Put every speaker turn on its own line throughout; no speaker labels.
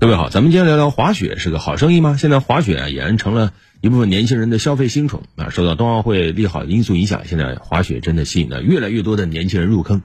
各位好，咱们今天聊聊滑雪是个好生意吗？现在滑雪啊，俨然成了一部分年轻人的消费新宠啊。受到冬奥会利好因素影响，现在滑雪真的吸引了越来越多的年轻人入坑。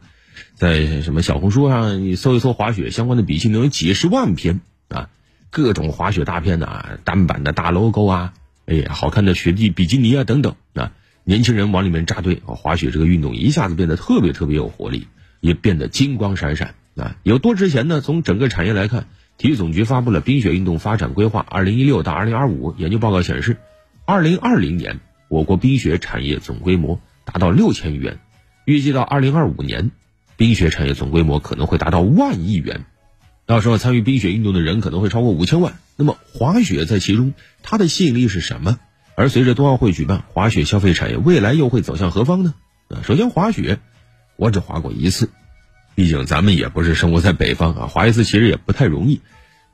在什么小红书上，你搜一搜滑雪相关的笔记，能有几十万篇啊，各种滑雪大片呐，单板的大 logo 啊，哎，好看的雪地比基尼啊等等啊，年轻人往里面扎堆，滑雪这个运动一下子变得特别特别有活力，也变得金光闪闪啊。有多值钱呢？从整个产业来看。体育总局发布了冰雪运动发展规划（二零一六到二零二五）研究报告显示，二零二零年我国冰雪产业总规模达到六千亿元，预计到二零二五年，冰雪产业总规模可能会达到万亿元，到时候参与冰雪运动的人可能会超过五千万。那么滑雪在其中，它的吸引力是什么？而随着冬奥会举办，滑雪消费产业未来又会走向何方呢？啊，首先滑雪，我只滑过一次。毕竟咱们也不是生活在北方啊，滑一次其实也不太容易。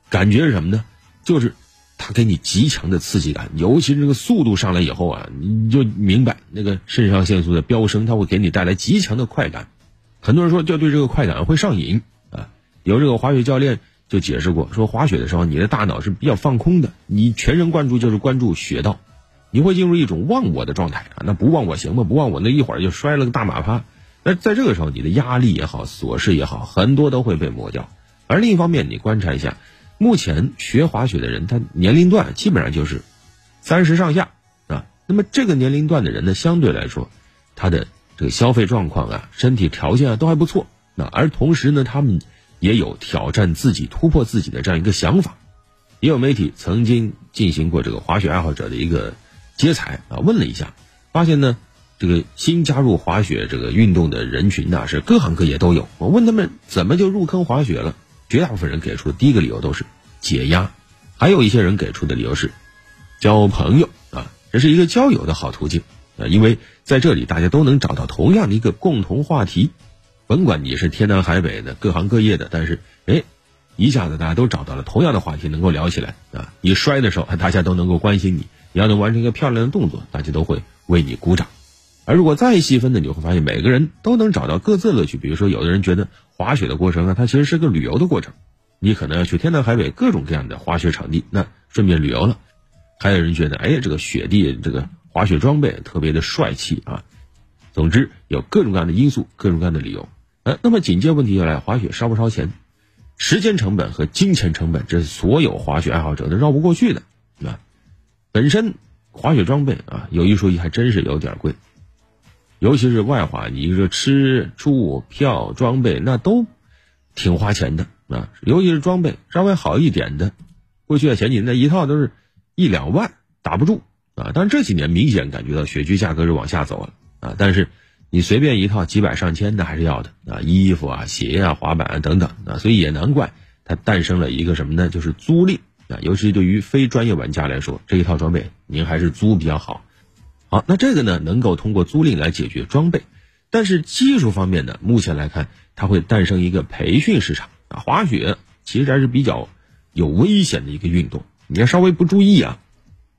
感觉是什么呢？就是它给你极强的刺激感，尤其是这个速度上来以后啊，你就明白那个肾上腺素的飙升，它会给你带来极强的快感。很多人说就对这个快感会上瘾啊。有这个滑雪教练就解释过，说滑雪的时候你的大脑是比较放空的，你全神贯注就是关注雪道，你会进入一种忘我的状态啊。那不忘我行吗？不忘我那一会儿就摔了个大马趴。那在这个时候，你的压力也好，琐事也好，很多都会被磨掉。而另一方面，你观察一下，目前学滑雪的人，他年龄段基本上就是三十上下啊。那么这个年龄段的人呢，相对来说，他的这个消费状况啊、身体条件啊都还不错。那而同时呢，他们也有挑战自己、突破自己的这样一个想法。也有媒体曾经进行过这个滑雪爱好者的一个接采啊，问了一下，发现呢。这个新加入滑雪这个运动的人群呢，是各行各业都有。我问他们怎么就入坑滑雪了，绝大部分人给出的第一个理由都是解压，还有一些人给出的理由是交朋友啊，这是一个交友的好途径啊，因为在这里大家都能找到同样的一个共同话题，甭管你是天南海北的各行各业的，但是哎，一下子大家都找到了同样的话题能够聊起来啊。你摔的时候，大家都能够关心你；你要能完成一个漂亮的动作，大家都会为你鼓掌。而如果再细分呢，你就会发现每个人都能找到各自的乐趣。比如说，有的人觉得滑雪的过程啊，它其实是个旅游的过程，你可能要去天南海北各种各样的滑雪场地，那顺便旅游了。还有人觉得，哎，这个雪地这个滑雪装备特别的帅气啊。总之，有各种各样的因素，各种各样的理由。呃，那么紧接问题就来，滑雪烧不烧钱？时间成本和金钱成本，这是所有滑雪爱好者都绕不过去的啊。本身滑雪装备啊，有一说一，还真是有点贵。尤其是外滑，你说吃住票装备那都挺花钱的啊。尤其是装备稍微好一点的，过去啊前几年那一套都是一两万打不住啊。但是这几年明显感觉到雪具价格是往下走了啊。但是你随便一套几百上千的还是要的啊，衣服啊、鞋啊、滑板啊等等啊。所以也难怪它诞生了一个什么呢？就是租赁啊。尤其对于非专业玩家来说，这一套装备您还是租比较好。好，那这个呢，能够通过租赁来解决装备，但是技术方面呢，目前来看，它会诞生一个培训市场啊。滑雪其实还是比较有危险的一个运动，你要稍微不注意啊，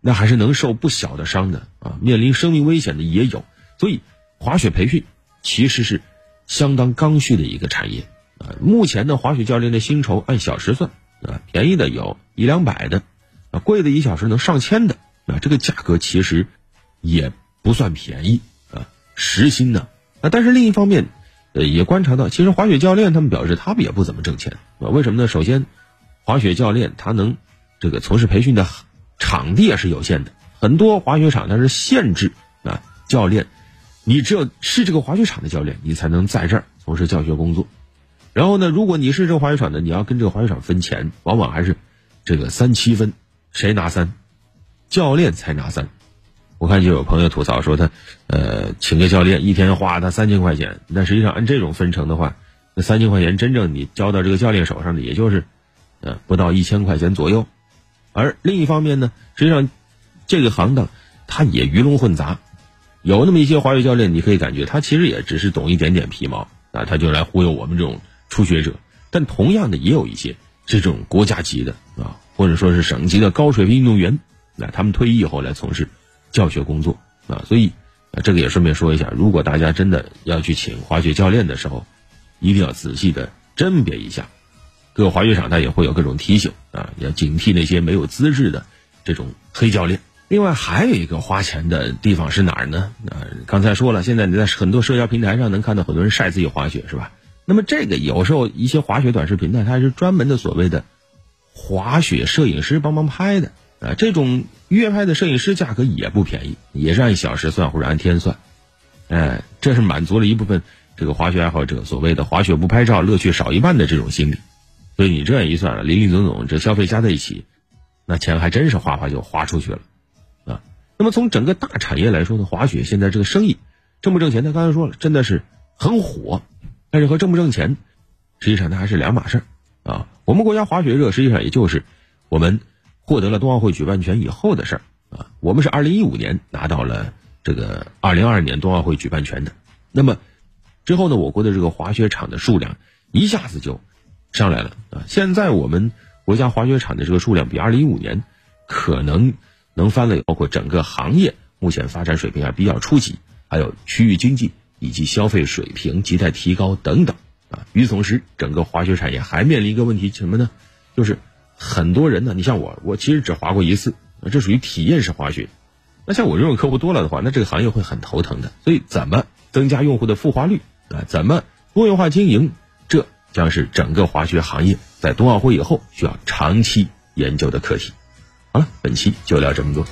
那还是能受不小的伤的啊，面临生命危险的也有。所以，滑雪培训其实是相当刚需的一个产业啊。目前的滑雪教练的薪酬按小时算啊，便宜的有一两百的，啊，贵的一小时能上千的啊，这个价格其实。也不算便宜啊，时薪呢啊，但是另一方面，呃，也观察到，其实滑雪教练他们表示他们也不怎么挣钱。为什么呢？首先，滑雪教练他能这个从事培训的场地也是有限的，很多滑雪场它是限制啊教练，你只有是这个滑雪场的教练，你才能在这儿从事教学工作。然后呢，如果你是这个滑雪场的，你要跟这个滑雪场分钱，往往还是这个三七分，谁拿三，教练才拿三。我看就有朋友吐槽说他，呃，请个教练一天花他三千块钱，但实际上按这种分成的话，那三千块钱真正你交到这个教练手上的也就是，呃，不到一千块钱左右。而另一方面呢，实际上这个行当他也鱼龙混杂，有那么一些滑雪教练，你可以感觉他其实也只是懂一点点皮毛啊，他就来忽悠我们这种初学者。但同样的，也有一些这种国家级的啊，或者说是省级的高水平运动员，那他们退役以后来从事。教学工作啊，所以啊，这个也顺便说一下，如果大家真的要去请滑雪教练的时候，一定要仔细的甄别一下。各滑雪场它也会有各种提醒啊，要警惕那些没有资质的这种黑教练。另外还有一个花钱的地方是哪儿呢？啊，刚才说了，现在你在很多社交平台上能看到很多人晒自己滑雪，是吧？那么这个有时候一些滑雪短视频呢，它是专门的所谓的滑雪摄影师帮忙拍的啊，这种约拍的摄影师价格也不便宜，也是按小时算或者按天算，哎，这是满足了一部分这个滑雪爱好者所谓的滑雪不拍照乐趣少一半的这种心理，所以你这样一算，林林总总这消费加在一起，那钱还真是哗哗就花出去了。啊那么从整个大产业来说呢，滑雪现在这个生意挣不挣钱？他刚才说了，真的是很火，但是和挣不挣钱，实际上它还是两码事儿啊。我们国家滑雪热，实际上也就是我们获得了冬奥会举办权以后的事儿啊。我们是二零一五年拿到了这个二零二二年冬奥会举办权的，那么之后呢，我国的这个滑雪场的数量一下子就上来了啊。现在我们国家滑雪场的这个数量比二零一五年可能。能翻了包括整个行业目前发展水平还比较初级，还有区域经济以及消费水平亟待提高等等啊。与此同时，整个滑雪产业还面临一个问题什么呢？就是很多人呢，你像我，我其实只滑过一次，这属于体验式滑雪。那像我这种客户多了的话，那这个行业会很头疼的。所以，怎么增加用户的复滑率啊？怎么多元化经营？这将是整个滑雪行业在冬奥会以后需要长期研究的课题。好了，本期就聊这么多。